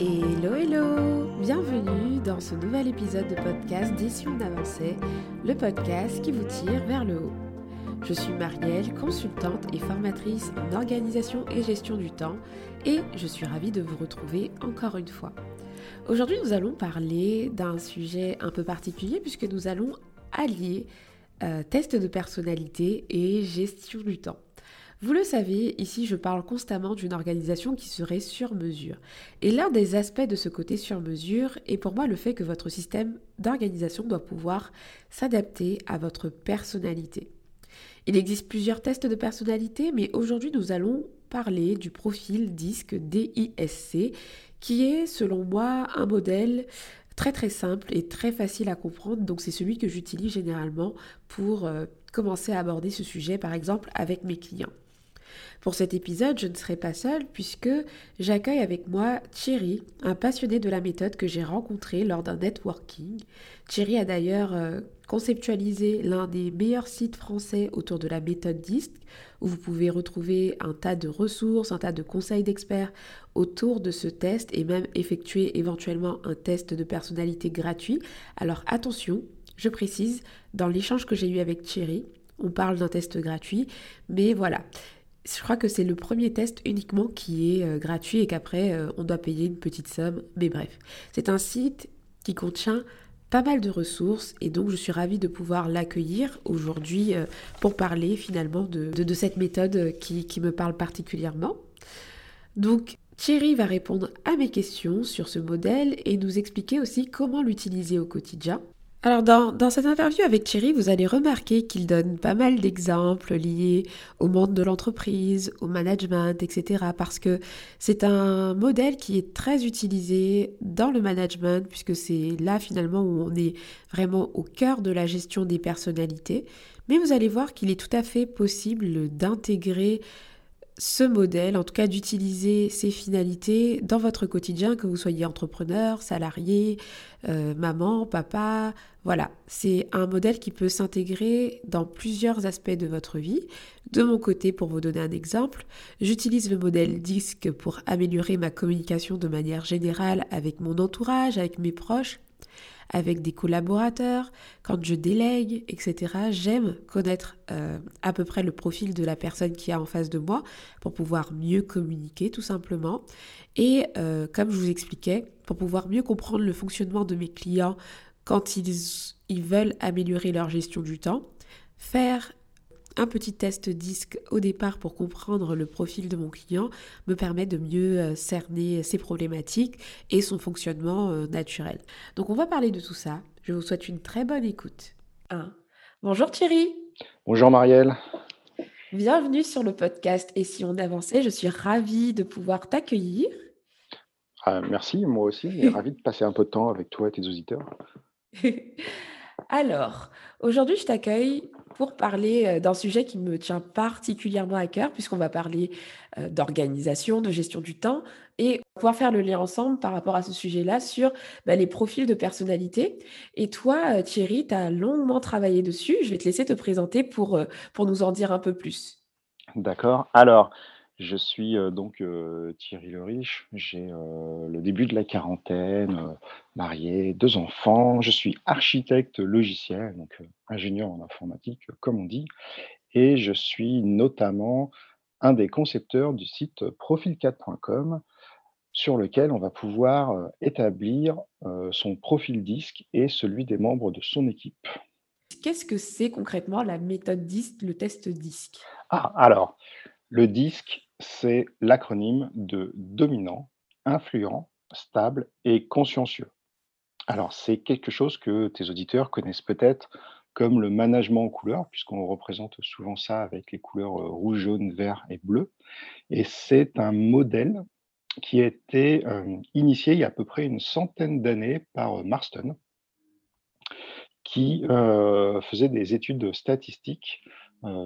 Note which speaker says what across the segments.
Speaker 1: Hello hello Bienvenue dans ce nouvel épisode de podcast Décision d'avancée, le podcast qui vous tire vers le haut. Je suis Marielle, consultante et formatrice en organisation et gestion du temps et je suis ravie de vous retrouver encore une fois. Aujourd'hui nous allons parler d'un sujet un peu particulier puisque nous allons allier euh, test de personnalité et gestion du temps. Vous le savez, ici je parle constamment d'une organisation qui serait sur mesure. Et l'un des aspects de ce côté sur mesure est pour moi le fait que votre système d'organisation doit pouvoir s'adapter à votre personnalité. Il existe plusieurs tests de personnalité, mais aujourd'hui nous allons parler du profil DISC DISC, qui est selon moi un modèle très très simple et très facile à comprendre. Donc c'est celui que j'utilise généralement pour euh, commencer à aborder ce sujet, par exemple avec mes clients. Pour cet épisode, je ne serai pas seule puisque j'accueille avec moi Thierry, un passionné de la méthode que j'ai rencontré lors d'un networking. Thierry a d'ailleurs euh, conceptualisé l'un des meilleurs sites français autour de la méthode DISC, où vous pouvez retrouver un tas de ressources, un tas de conseils d'experts autour de ce test et même effectuer éventuellement un test de personnalité gratuit. Alors attention, je précise, dans l'échange que j'ai eu avec Thierry, on parle d'un test gratuit, mais voilà, je crois que c'est le premier test uniquement qui est euh, gratuit et qu'après euh, on doit payer une petite somme. Mais bref, c'est un site qui contient pas mal de ressources et donc je suis ravie de pouvoir l'accueillir aujourd'hui euh, pour parler finalement de, cette méthode qui, qui me parle particulièrement. Donc Thierry va répondre à mes questions sur ce modèle et nous expliquer aussi comment l'utiliser au quotidien. Alors dans, cette interview avec Thierry, vous allez remarquer qu'il donne pas mal d'exemples liés au monde de l'entreprise, au management, etc. Parce que c'est un modèle qui est très utilisé dans le management, puisque c'est là finalement où on est vraiment au cœur de la gestion des personnalités. Mais vous allez voir qu'il est tout à fait possible d'intégrer ce modèle, en tout cas d'utiliser ces finalités dans votre quotidien, que vous soyez entrepreneur, salarié, euh, maman, papa. Voilà, c'est un modèle qui peut s'intégrer dans plusieurs aspects de votre vie. De mon côté, pour vous donner un exemple, j'utilise le modèle DISC pour améliorer ma communication de manière générale avec mon entourage, avec mes proches avec des collaborateurs, quand je délègue, etc. J'aime connaître euh, à peu près le profil de la personne qui est en face de moi pour pouvoir mieux communiquer tout simplement. Et euh, comme je vous expliquais, pour pouvoir mieux comprendre le fonctionnement de mes clients quand ils, ils veulent améliorer leur gestion du temps, faire un petit test disque au départ pour comprendre le profil de mon client me permet de mieux euh, cerner ses problématiques et son fonctionnement euh, naturel. Donc on va parler de tout ça. Je vous souhaite une très bonne écoute. Bonjour Thierry.
Speaker 2: Bonjour Marielle.
Speaker 1: Bienvenue sur le podcast Et si on avançait, je suis ravie de pouvoir t'accueillir.
Speaker 2: Ah, merci, moi aussi, et ravi de passer un peu de temps avec toi et tes auditeurs.
Speaker 1: Alors, aujourd'hui, je t'accueille pour parler euh, d'un sujet qui me tient particulièrement à cœur, puisqu'on va parler euh, d'organisation, de gestion du temps, et pouvoir faire le lien ensemble par rapport à ce sujet-là sur bah, les profils de personnalité. Et toi, euh, Thierry, tu as longuement travaillé dessus. Je vais te laisser te présenter pour, pour nous en dire un peu plus.
Speaker 2: D'accord. Alors, je suis donc Thierry Le Riche, j'ai le début de la quarantaine, marié, deux enfants. Je suis architecte logiciel, donc ingénieur en informatique, comme on dit, et je suis notamment un des concepteurs du site profil4.com sur lequel on va pouvoir établir son profil disque et celui des membres de son équipe.
Speaker 1: Qu'est-ce que c'est concrètement la méthode disque, le test disque?
Speaker 2: Ah, alors, le disque, c'est l'acronyme de dominant, influent, stable et consciencieux. Alors, c'est quelque chose que tes auditeurs connaissent peut-être comme le management en couleurs, puisqu'on représente souvent ça avec les couleurs euh, rouge, jaune, vert et bleu. Et c'est un modèle qui a été euh, initié il y a à peu près une centaine d'années par euh, Marston, qui faisait des études statistiques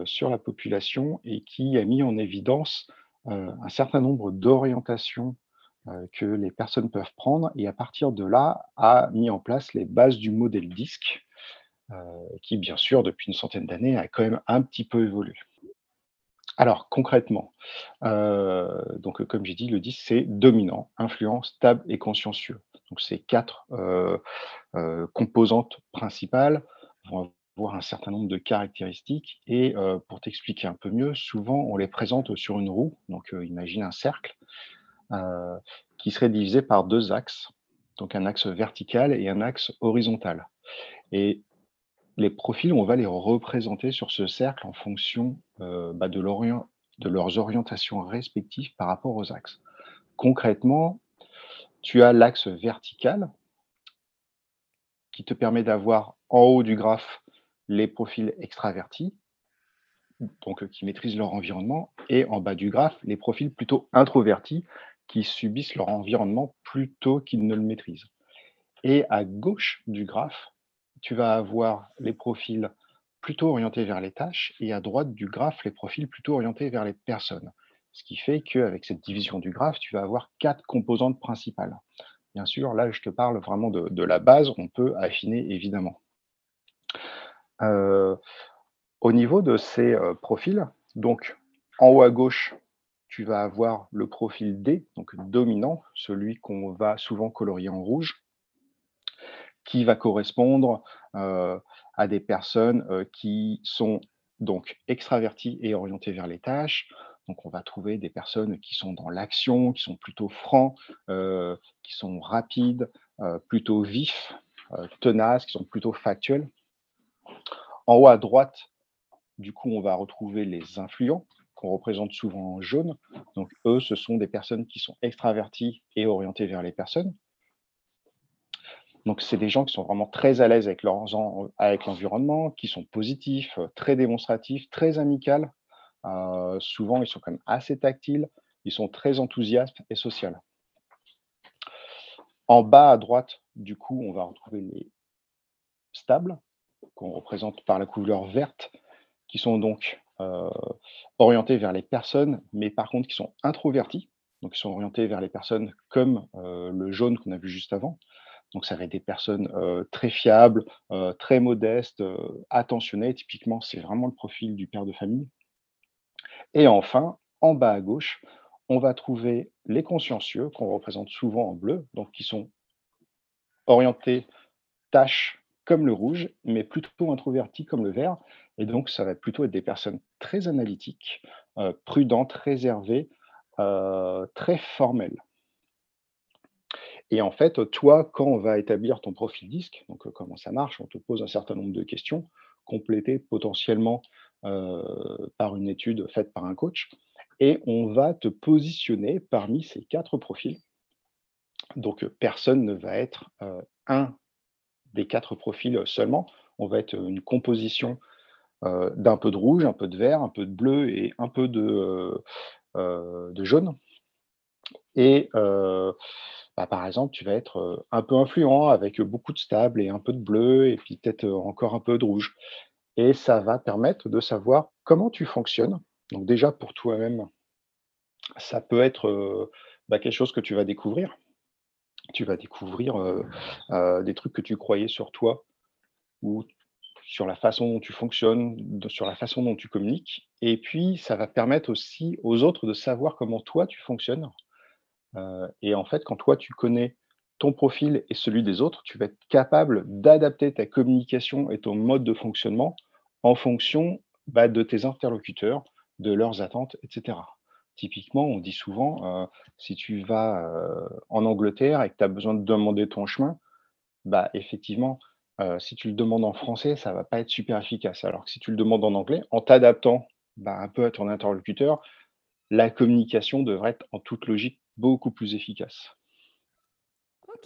Speaker 2: sur la population et qui a mis en évidence un certain nombre d'orientations que les personnes peuvent prendre et à partir de là a mis en place les bases du modèle disque qui bien sûr depuis une centaine d'années a quand même un petit peu évolué. Alors concrètement, donc comme j'ai dit, le 10 c'est dominant, influent, stable et consciencieux. Donc ces 4, heu heu, composantes principales vont un certain nombre de caractéristiques et heu, pour t'expliquer un peu mieux, souvent on les présente sur une roue, donc heu, imagine un cercle, heu, qui serait divisé par 2 axes, donc un axe vertical et un axe horizontal et les profils, on va les représenter sur ce cercle en fonction, bah, de de leurs orientations respectives par rapport aux axes. Concrètement, tu as l'axe vertical qui te permet d'avoir en haut du graphe les profils extravertis, donc heu, qui maîtrisent leur environnement et en bas du graphe, les profils plutôt introvertis qui subissent leur environnement plutôt qu'ils ne le maîtrisent et à gauche du graphe, tu vas avoir les profils plutôt orientés vers les tâches et à droite du graphe, les profils plutôt orientés vers les personnes. Ce qui fait qu'avec cette division du graphe, tu vas avoir 4 composantes principales. Bien sûr, là, je te parle vraiment de de la base, on peut affiner évidemment. Heu, au niveau de ces, heu, profils, donc en haut à gauche, tu vas avoir le profil D, donc dominant, celui qu'on va souvent colorier en rouge qui va correspondre, heu, à des personnes, qui sont donc extraverties et orientées vers les tâches. Donc on va trouver des personnes qui sont dans l'action, qui sont plutôt francs, qui sont rapides, plutôt vifs, tenaces, qui sont plutôt factuels. En haut à droite, du coup, on va retrouver les influents, qu'on représente souvent en jaune. Donc eux, ce sont des personnes qui sont extraverties et orientées vers les personnes. Donc c'est des gens qui sont vraiment très à l'aise avec l'environnement, qui sont positifs, très démonstratifs, très amicales. Heu, souvent, ils sont quand même assez tactiles, ils sont très enthousiastes et social. En bas à droite, du coup, on va retrouver les stables, qu'on représente par la couleur verte, qui sont donc, heu, orientés vers les personnes, mais par contre qui sont introvertis. Donc ils sont orientés vers les personnes comme, heu, le jaune qu'on a vu juste avant. Donc ça va être des personnes, heu, très fiables, très modestes, attentionnées. Typiquement, c'est vraiment le profil du père de famille. Et enfin, en bas à gauche, on va trouver les consciencieux qu'on représente souvent en bleu, donc qui sont orientés tâches comme le rouge, mais plutôt introvertis comme le vert. Et donc ça va plutôt être des personnes très analytiques, heu, prudentes, réservées, heu, très formelles. Et en fait, toi, quand on va établir ton profil disque, donc heu, comment ça marche? On te pose un certain nombre de questions, complétées potentiellement, par une étude faite par un coach et on va te positionner parmi ces 4 profils. Donc personne ne va être, un des 4 profils, seulement. On va être, une composition, heu, d'un peu de rouge, un peu de vert, un peu de bleu et un peu de, heu, de jaune et bah, par exemple, tu vas être, un peu influent avec, beaucoup de stable et un peu de bleu et puis peut-être, encore un peu de rouge et ça va permettre de savoir comment tu fonctionnes. Donc déjà pour toi-même, ça peut être, bah, quelque chose que tu vas découvrir. Tu vas découvrir, heu heu, des trucs que tu croyais sur toi ou sur la façon dont tu fonctionnes, sur la façon dont tu communiques et puis ça va permettre aussi aux autres de savoir comment toi tu fonctionnes Heu et en fait, quand toi, tu connais ton profil et celui des autres, tu vas être capable d'adapter ta communication et ton mode de fonctionnement en fonction, bah, de tes interlocuteurs, de leurs attentes et cetera. Typiquement, on dit souvent, heu, si tu vas, heu, en Angleterre et que tu as besoin de demander ton chemin, bah, effectivement, heu, si tu le demandes en français, ça va pas être super efficace. Alors que si tu le demandes en anglais, en t'adaptant, bah, un peu à ton interlocuteur, la communication devrait être en toute logique beaucoup plus efficace.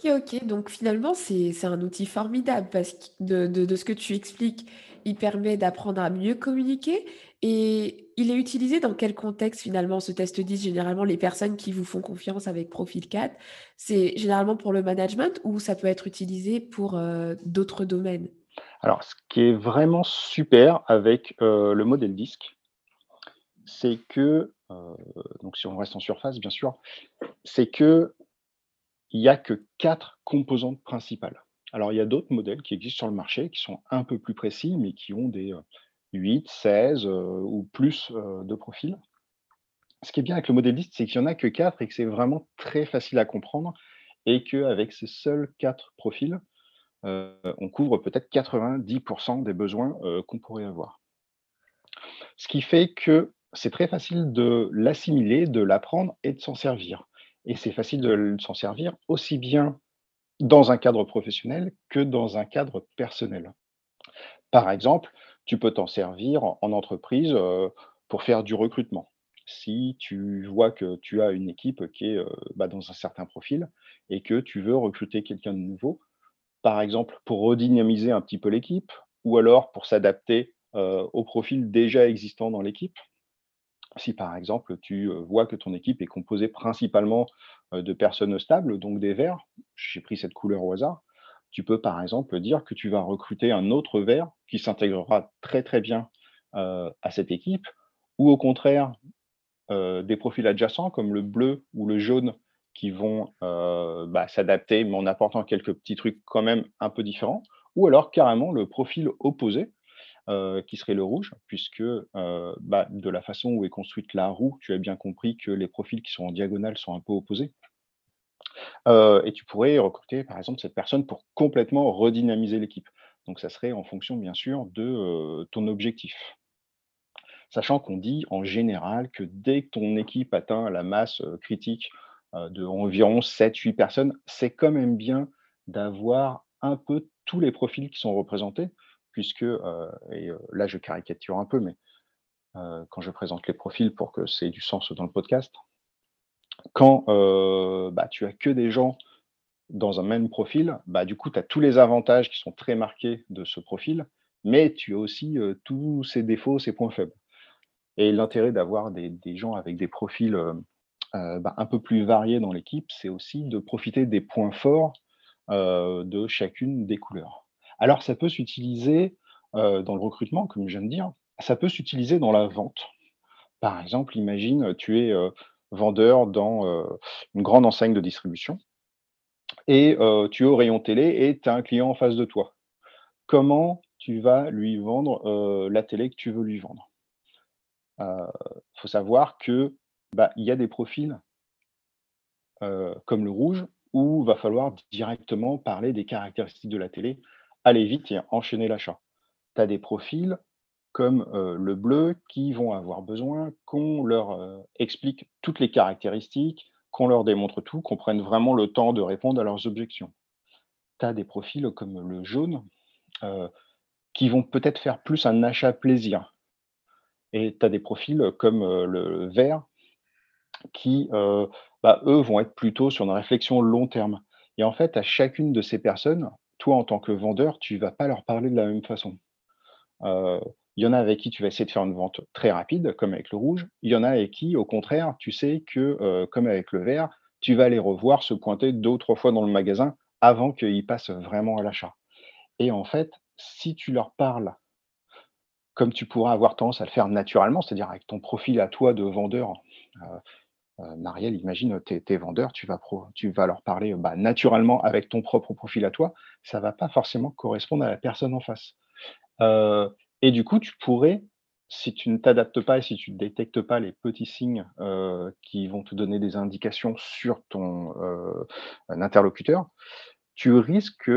Speaker 1: OK, OK, donc finalement, c'est un outil formidable parce que de de ce que tu expliques, il permet d'apprendre à mieux communiquer et il est utilisé dans quel contexte finalement ce test 10? Généralement, les personnes qui vous font confiance avec profil 4, c'est généralement pour le management ou ça peut être utilisé pour, heu, d'autres domaines?
Speaker 2: Alors ce qui est vraiment super avec, heu, le modèle disque, c'est que, heu, donc si on reste en surface bien sûr, c'est qu'il y a que 4 composantes principales. Alors il y a d'autres modèles qui existent sur le marché, qui sont un peu plus précis, mais qui ont des, heu, 8, 16 ou plus de profils. Ce qui est bien avec le modèle liste, c'est qu'il n'y en a que 4 et que c'est vraiment très facile à comprendre et qu'avec ces seuls 4 profils, on couvre peut-être 90% des besoins qu'on pourrait avoir. Ce qui fait que c'est très facile de l'assimiler, de l'apprendre et de s'en servir. Et c'est facile de s'en servir aussi bien dans un cadre professionnel que dans un cadre personnel. Par exemple, tu peux t'en servir en, entreprise pour faire du recrutement. Si tu vois que tu as une équipe qui est bah, dans un certain profil et que tu veux recruter quelqu'un de nouveau, par exemple pour redynamiser un petit peu l'équipe ou alors pour s'adapter au profil déjà existant dans l'équipe, si par exemple tu vois que ton équipe est composée principalement de personnes stables, donc des verts, j'ai pris cette couleur au hasard, tu peux par exemple dire que tu vas recruter un autre vert qui s'intégrera très très bien à cette équipe, ou au contraire des profils adjacents comme le bleu ou le jaune qui vont bah, s'adapter mais en apportant quelques petits trucs quand même un peu différents, ou alors carrément le profil opposé qui serait le rouge, puisque bah, de la façon où est construite la roue, tu as bien compris que les profils qui sont en diagonale sont un peu opposés. et tu pourrais recruter, par exemple, cette personne pour complètement redynamiser l'équipe. Donc, ça serait en fonction, bien sûr, de ton objectif. Sachant qu'on dit en général que dès que ton équipe atteint la masse critique de environ 7-8 personnes, c'est quand même bien d'avoir un peu tous les profils qui sont représentés, puisque, et là je caricature un peu, mais quand je présente les profils pour que c'est du sens dans le podcast, quand bah, tu as que des gens dans un même profil, bah, du coup, tu as tous les avantages qui sont très marqués de ce profil, mais tu as aussi tous ses défauts, ses points faibles. Et l'intérêt d'avoir des, gens avec des profils bah, un peu plus variés dans l'équipe, c'est aussi de profiter des points forts de chacune des couleurs. Alors, ça peut s'utiliser dans le recrutement, comme je viens de dire, ça peut s'utiliser dans la vente. Par exemple, imagine, tu es vendeur dans une grande enseigne de distribution et tu es au rayon télé et tu as un client en face de toi. Comment tu vas lui vendre la télé que tu veux lui vendre? Il faut savoir que bah, il y a des profils comme le rouge où il va falloir directement parler des caractéristiques de la télé aller vite et enchaîner l'achat. Tu as des profils comme le bleu qui vont avoir besoin qu'on leur explique toutes les caractéristiques, qu'on leur démontre tout, qu'on prenne vraiment le temps de répondre à leurs objections. Tu as des profils comme le jaune qui vont peut-être faire plus un achat plaisir. Et tu as des profils comme le vert qui, bah, eux, vont être plutôt sur une réflexion long terme. Et en fait, à chacune de ces personnes, en tant que vendeur, tu vas pas leur parler de la même façon. il y en a avec qui tu vas essayer de faire une vente très rapide, comme avec le rouge. Il y en a avec qui, au contraire, tu sais que, comme avec le vert, tu vas les revoir se pointer deux ou trois fois dans le magasin avant qu'ils passent vraiment à l'achat. Et en fait, si tu leur parles comme tu pourras avoir tendance à le faire naturellement, c'est-à-dire avec ton profil à toi de vendeur, euh, Marielle, imagine, tes, vendeurs, tu vas, tu vas leur parler bah, naturellement avec ton propre profil à toi, ça ne va pas forcément correspondre à la personne en face. Euh, et du coup, tu pourrais, si tu ne t'adaptes pas et si tu ne détectes pas les petits signes euh, qui vont te donner des indications sur ton interlocuteur, tu risques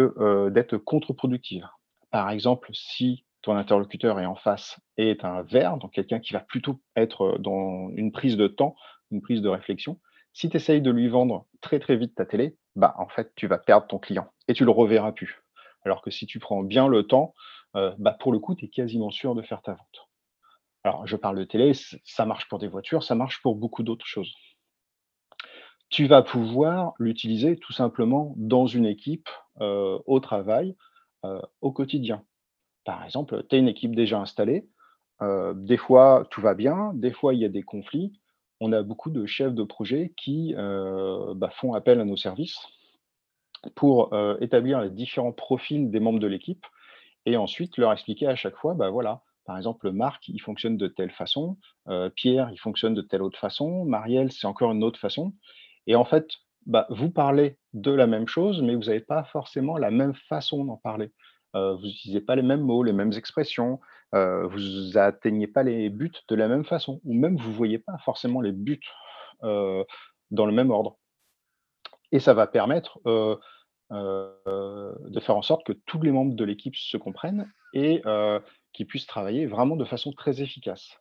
Speaker 2: d'être contre-productive. Par exemple, si ton interlocuteur est en face et est un vert, donc quelqu'un qui va plutôt être dans une prise de temps une prise de réflexion. Si tu essayes de lui vendre très très vite ta télé, bah en fait tu vas perdre ton client et tu le reverras plus. Alors que si tu prends bien le temps, euh, bah, pour le coup, tu es quasiment sûr de faire ta vente. Alors je parle de télé, ça marche pour des voitures, ça marche pour beaucoup d'autres choses. Tu vas pouvoir l'utiliser tout simplement dans une équipe, euh, au travail, euh, au quotidien. Par exemple, tu as une équipe déjà installée, des fois tout va bien, des fois il y a des conflits, on a beaucoup de chefs de projet qui euh, bah, font appel à nos services pour euh, établir les différents profils des membres de l'équipe et ensuite leur expliquer à chaque fois, bah voilà, par exemple, Marc, il fonctionne de telle façon, euh, Pierre, il fonctionne de telle autre façon, Marielle, c'est encore une autre façon. Et en fait, bah, vous parlez de la même chose, mais vous n'avez pas forcément la même façon d'en parler. vous n'utilisez pas les mêmes mots, les mêmes expressions, vous atteignez pas les buts de la même façon ou même vous voyez pas forcément les buts, dans le même ordre et ça va permettre, de faire en sorte que tous les membres de l'équipe se comprennent et qu'ils puissent travailler vraiment de façon très efficace.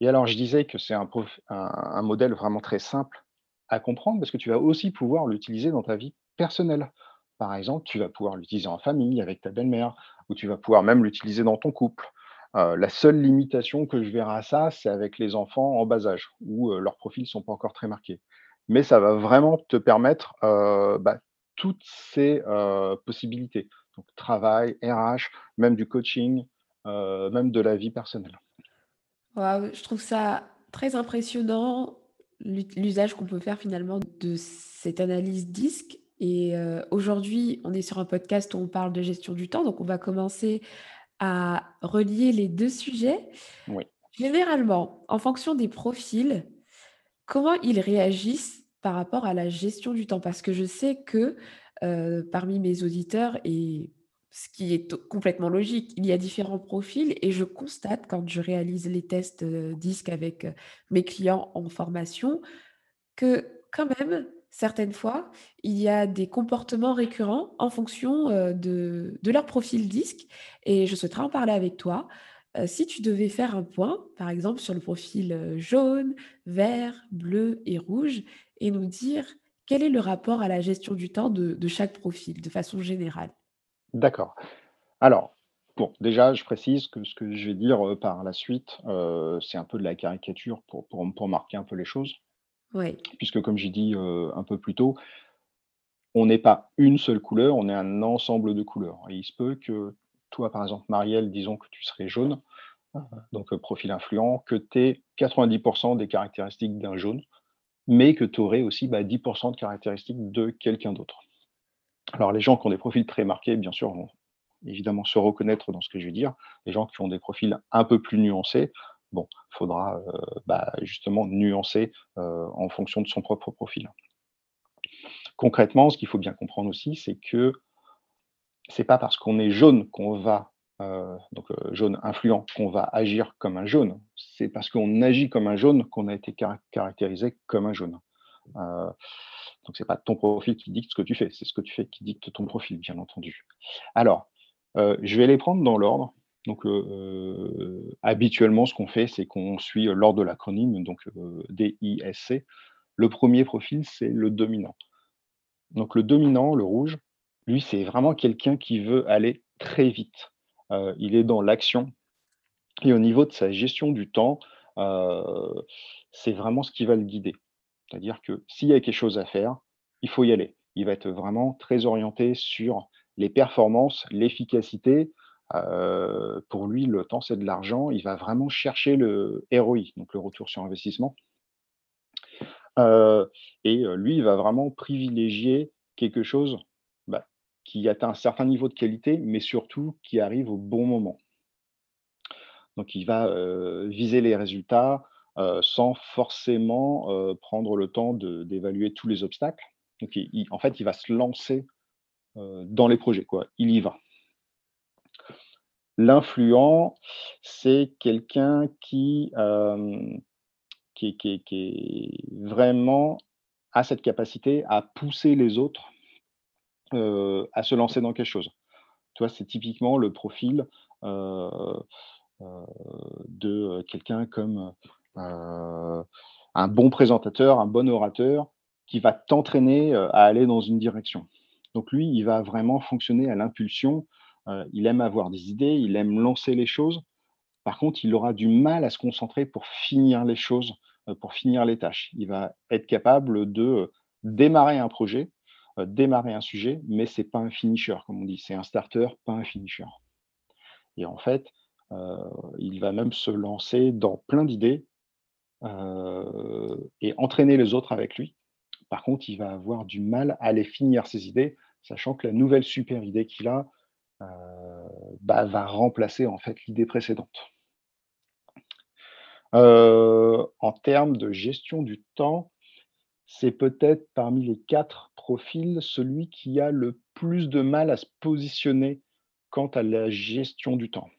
Speaker 2: Et alors je disais que c'est un modèle vraiment très simple à comprendre parce que tu vas aussi pouvoir l'utiliser dans ta vie personnelle. Par exemple, tu vas pouvoir l'utiliser en famille avec ta belle-mère ou tu vas pouvoir même l'utiliser dans ton couple. la seule limitation que je verrai à ça, c'est avec les enfants en bas âge où, leurs profils ne sont pas encore très marqués. Mais ça va vraiment te permettre, bah, toutes ces, possibilités. Donc travail, RH, même du coaching, même de la vie personnelle.
Speaker 1: je trouve ça très impressionnant, l'usage qu'on peut faire finalement de cette analyse disque et aujourd'hui, on est sur un podcast où on parle de gestion du temps, donc on va commencer à relier les deux sujets.
Speaker 2: Oui.
Speaker 1: Généralement, en fonction des profils, comment ils réagissent par rapport à la gestion du temps? Parce que je sais que, parmi mes auditeurs et ce qui est complètement logique, il y a différents profils et je constate quand je réalise les tests, disques avec, mes clients en formation, que quand même, certaines fois, il y a des comportements récurrents en fonction, de de leur profil disque et je souhaiterais en parler avec toi. Euh, si tu devais faire un point, par exemple, sur le profil euh, jaune, vert, bleu et rouge, et nous dire quel est le rapport à la gestion du temps de, chaque profil, de façon générale.
Speaker 2: D'accord. Alors, bon, déjà, je précise que ce que je vais dire euh, par la suite, c'est un peu de la caricature pour, marquer un peu les choses. Puisque, comme j'ai dit un peu plus tôt, on n'est pas une seule couleur, on est un ensemble de couleurs. Et il se peut que toi, par exemple, Marielle, disons que tu serais jaune, euh, donc euh, profil influent, que tu aies 90% des caractéristiques d'un jaune, mais que tu aurais aussi 10% bah, de caractéristiques de quelqu'un d'autre. Alors, les gens qui ont des profils très marqués, bien sûr, vont évidemment se reconnaître dans ce que je vais dire. Les gens qui ont des profils un peu plus nuancés, bon, faudra euh, bah, justement nuancer en fonction de son propre profil. Concrètement, ce qu'il faut bien comprendre aussi, c'est que c'est pas parce qu'on est jaune qu'on va, euh, donc euh, jaune influent, qu'on va agir comme un jaune. C'est parce qu'on agit comme un jaune qu'on a été caractérisé comme un jaune. Euh, donc c'est pas ton profil qui dicte ce que tu fais, c'est ce que tu fais qui dicte ton profil, bien entendu. Alors, je vais les prendre dans l'ordre. Donc, habituellement, ce qu'on fait, c'est qu'on suit l'ordre de l'acronyme, donc DISC. Le premier profil, c'est le dominant. Donc, le dominant, le rouge, lui, c'est vraiment quelqu'un qui veut aller très vite. Euh, il est dans l'action et au niveau de sa gestion du temps, euh, c'est vraiment ce qui va le guider. C'est-à-dire que s'il y a quelque chose à faire, il faut y aller. Il va être vraiment très orienté sur les performances, l'efficacité. Euh, pour lui, le temps, c'est de l'argent. Il va vraiment chercher le ROI, donc le retour sur investissement. et lui, il va vraiment privilégier quelque chose qui atteint un certain niveau de qualité, mais surtout qui arrive au bon moment. Donc il va viser les résultats sans forcément prendre le temps d'évaluer tous les obstacles. Donc en fait, il va se lancer dans les projets. Il y va. L'influent, c'est quelqu'un qui, qui, qui, vraiment a cette capacité à pousser les autres euh, à se lancer dans quelque chose. Toi, c'est typiquement le profil euh, euh, de quelqu'un comme un bon présentateur, un bon orateur, qui va t'entraîner à aller dans une direction. Donc lui, il va vraiment fonctionner à l'impulsion. Il aime avoir des idées, il aime lancer les choses. Par contre, il aura du mal à se concentrer pour finir les choses, pour finir les tâches. Il va être capable de démarrer un projet, euh, démarrer un sujet, mais c'est pas un finisher, comme on dit. C'est un starter, pas un finisher. Et en fait, euh, il va même se lancer dans plein d'idées euh, et entraîner les autres avec lui. Par contre, il va avoir du mal à les finir ses idées, sachant que la nouvelle super idée qu'il a bah, va remplacer en fait l'idée précédente. en termes de gestion du temps, c'est peut-être parmi les quatre profils celui qui a le plus de mal à se positionner quant à la gestion du temps.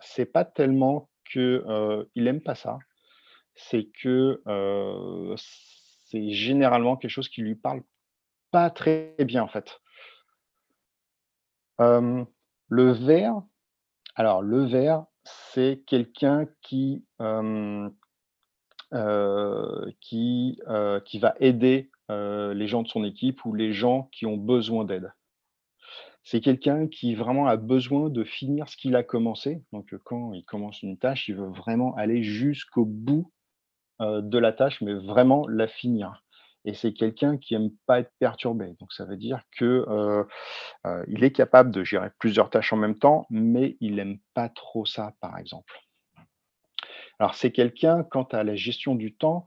Speaker 2: c'est pas tellement que, heu, il aime pas ça, c'est que, heu, c'est généralement quelque chose qui lui parle pas très bien, en fait. Le vert c'est quelqu'un qui, hem, heu, qui, heu, qui va aider, les gens de son équipe ou les gens qui ont besoin d'aide. C'est quelqu'un qui vraiment a besoin de finir ce qu'il a commencé. Donc, quand il commence une tâche, il veut vraiment aller jusqu'au bout, de la tâche, mais vraiment la finir et c'est quelqu'un qui aime pas être perturbé. Donc ça veut dire que, est capable de gérer plusieurs tâches en même temps, mais il aime pas trop ça, par exemple. Alors c'est quelqu'un, quant à la gestion du temps,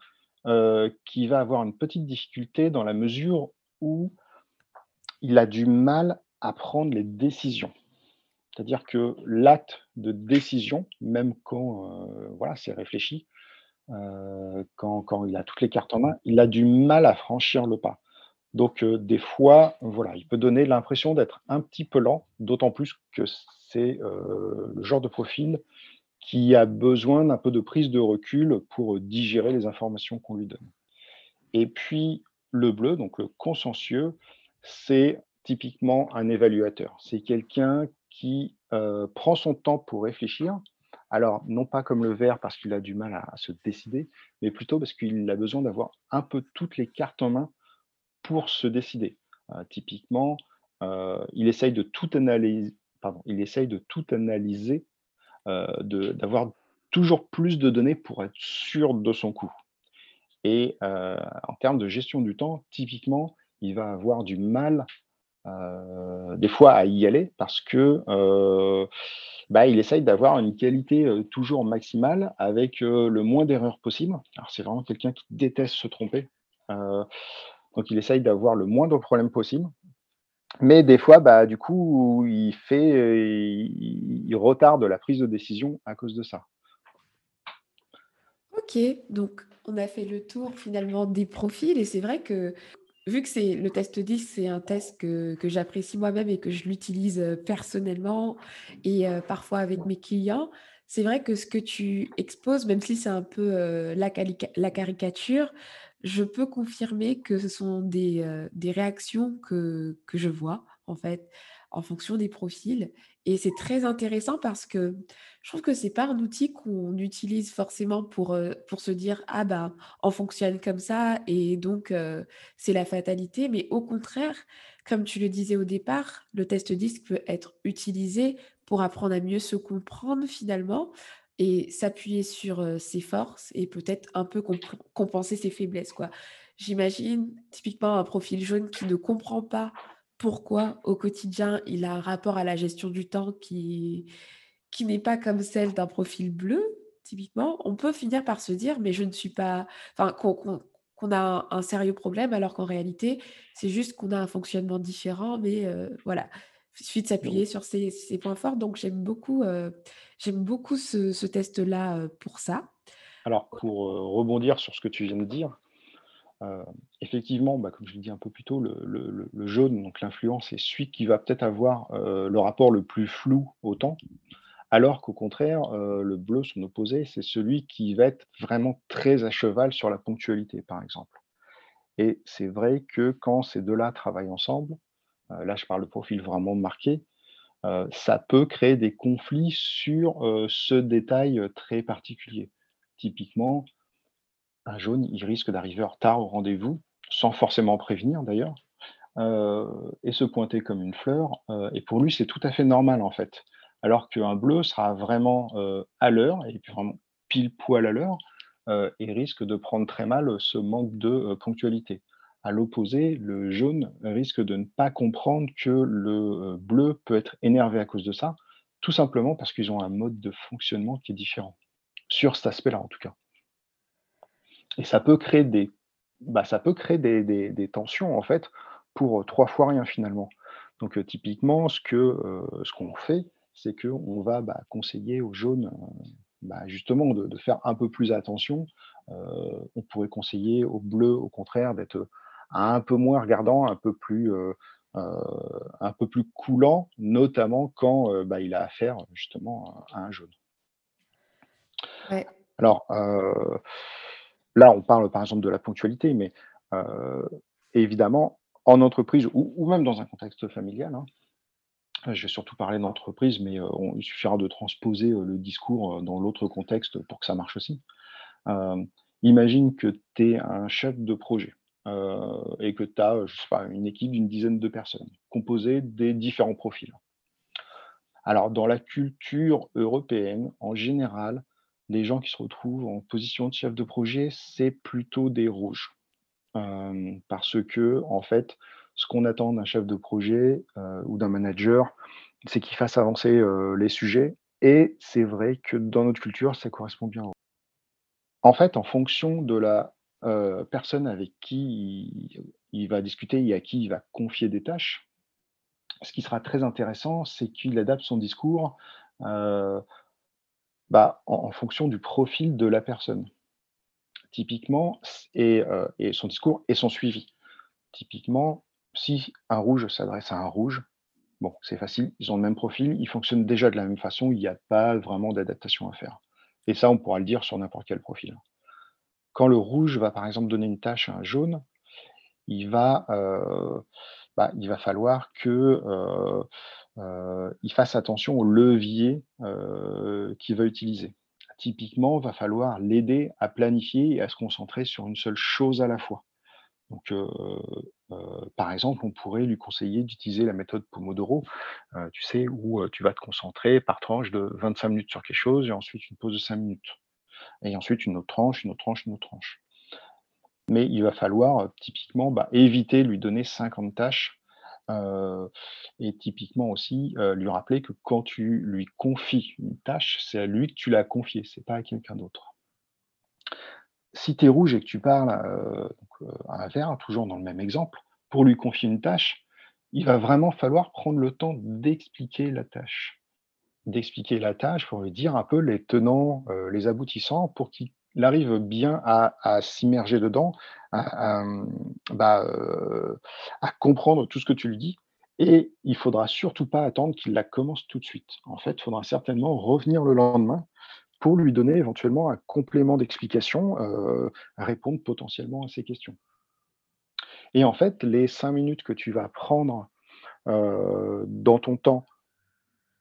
Speaker 2: qui va avoir une petite difficulté dans la mesure où il a du mal à prendre les décisions. C'est-à-dire que l'acte de décision, même quand, voilà, c'est réfléchi, heu, quand il a toutes les cartes en main, il a du mal à franchir le pas. Donc, heu, des fois, voilà, il peut donner l'impression d'être un petit peu lent, d'autant plus que c'est, heu, le genre de profil qui a besoin d'un peu de prise de recul pour, digérer les informations qu'on lui donne. Et puis le bleu, donc le consciencieux, c'est typiquement un évaluateur. C'est quelqu'un qui, prend son temps pour réfléchir. Alors non pas comme le vert parce qu'il a du mal à se décider, mais plutôt parce qu'il a besoin d'avoir un peu toutes les cartes en main pour se décider. Heu, typiquement, heu, il essaye de tout analyse pardon, il essaye de tout analyser, de d'avoir toujours plus de données pour être sûr de son coup. Et en termes de gestion du temps, typiquement, il va avoir du mal, des fois à y aller parce que, heu, bah, il essaye d'avoir une qualité, heu, toujours maximale avec, le moins d'erreurs possible. C'est vraiment quelqu'un qui déteste se tromper, donc il essaye d'avoir le moins de problèmes possible. Mais des fois, bah, du coup, il fait, il il retarde la prise de décision à cause de ça.
Speaker 1: OK, donc on a fait le tour finalement des profils et c'est vrai que vu que c'est le test 10, c'est un test que que j'apprécie moi-même et que je l'utilise, heu, personnellement et heu, parfois avec mes clients. C'est vrai que ce que tu exposes, même si c'est un peu, heu, la caricature, je peux confirmer que ce sont des, des réactions que que je vois, en fait, en fonction des profils et c'est très intéressant parce que je trouve que c'est pas un outil qu'on utilise forcément pour, pour se dire: «Ah ben, on fonctionne comme ça et donc heu, c'est la fatalité», mais au contraire, comme tu le disais au départ, le test DISC peut être utilisé pour apprendre à mieux se comprendre finalement et s'appuyer sur, ses forces et peut-être un peu compenser ses faiblesses. J'imagine typiquement un profil jaune qui ne comprend pas pourquoi au quotidien il a un rapport à la gestion du temps qui qui n'est pas comme celle d'un profil bleu, typiquement, on peut finir par se dire: «Mais je ne suis pas» enfin qu'on qu'on qu'on a un un sérieux problème alors qu'en réalité, c'est juste qu'on a un fonctionnement différent mais heu, voilà. Il suffit de s'appuyer sur ses points forts donc j'aime beaucoup, j'aime beaucoup ce ce test-là, heu, pour ça.
Speaker 2: Alors pour, rebondir sur ce que tu viens de dire, heu, effectivement, bah, comme je l'ai dit un peu plus tôt, le jaune, donc l'influence, c'est celui qui va peut-être avoir, heu, le rapport le plus flou au temps, alors qu'au contraire, heu, le bleu, son opposé, c'est celui qui va être vraiment très à cheval sur la ponctualité, par exemple. Et c'est vrai que quand ces 2-là travaillent ensemble, là je parle de profil vraiment marqué, ça peut créer des conflits sur, ce détail, très particulier. Typiquement, un jaune, il risque d'arriver en retard au rendez-vous, sans forcément prévenir d'ailleurs, heu et se pointer comme une fleur, heu et pour lui, c'est tout à fait normal, en fait. Alors qu'un bleu sera vraiment, heu, à l'heure et puis vraiment pile poil à l'heure, heu et risque de prendre très mal, ce manque de, ponctualité. À l'opposé, le jaune risque de ne pas comprendre que le, bleu peut être énervé à cause de ça, tout simplement parce qu'ils ont un mode de fonctionnement qui est différent. Sur cet aspect-là, en tout cas. Et ça peut créer des bah, ça peut créer des des des tensions, en fait, pour, heu, 3 fois rien, finalement. Donc, heu, typiquement, ce que, heu, ce qu'on fait, c'est qu'on va, bah, conseiller aux jaunes, bah, justement de de faire un peu plus attention. On pourrait conseiller aux bleus, au contraire, d'être, un peu moins regardant, un peu plus, heu heu, un peu plus coulant, notamment quand, il a affaire, justement, à à un jaune. Alors, là, on parle par exemple de la ponctualité, mais évidemment, en entreprise ou, même dans un contexte familial, hein, je vais surtout parler d'entreprise, mais il suffira de transposer le discours dans l'autre contexte pour que ça marche aussi. imagine que tu es un chef de projet et que tu as, une équipe d'une dizaine de personnes composée des différents profils. Alors, dans la culture européenne, en général, les gens qui se retrouvent en position de chef de projet, c'est plutôt des rouges. parce que, en fait, ce qu'on attend d'un chef de projet ou d'un manager, c'est qu'il fasse avancer les sujets. Et c'est vrai que dans notre culture, ça correspond bien. En fait, en fonction de la personne avec qui il, va discuter et à qui il va confier des tâches, ce qui sera très intéressant, c'est qu'il adapte son discours bah, en, fonction du profil de la personne. Typiquement, et, et son discours et son suivi. Typiquement, si un rouge s'adresse à un rouge, bon, c'est facile, ils ont le même profil, ils fonctionnent déjà de la même façon, il n'y a pas vraiment d'adaptation à faire. Et ça, on pourra le dire sur n'importe quel profil. Quand le rouge va par exemple donner une tâche à un jaune, il va, euh, bah, il va falloir que euh, euh, il fasse attention au levier qu'il va utiliser. Typiquement, il va falloir l'aider à planifier et à se concentrer sur une seule chose à la fois. Donc, par exemple, on pourrait lui conseiller d'utiliser la méthode Pomodoro, tu sais, où tu vas te concentrer par tranche de 25 minutes sur quelque chose et ensuite une pause de 5 minutes. Et ensuite une autre tranche, une autre tranche, une autre tranche. Mais il va falloir typiquement bah, éviter de lui donner 50 tâches et typiquement aussi lui rappeler que quand tu lui confies une tâche, c'est à lui que tu l'as confiée, c'est pas à quelqu'un d'autre si tu es rouge et que tu parles à un vert, toujours dans le même exemple, pour lui confier une tâche, il va vraiment falloir prendre le temps d'expliquer la tâche. D'expliquer la tâche pour lui dire un peu les tenants, les aboutissants, pour qu'il arrive bien à, s'immerger dedans, à, bah, à, comprendre tout ce que tu lui dis. Et il faudra surtout pas attendre qu'il la commence tout de suite. En fait, il faudra certainement revenir le lendemain pour lui donner éventuellement un complément d'explication, euh, répondre potentiellement à ces questions. Et en fait, les cinq minutes que tu vas prendre euh, dans ton temps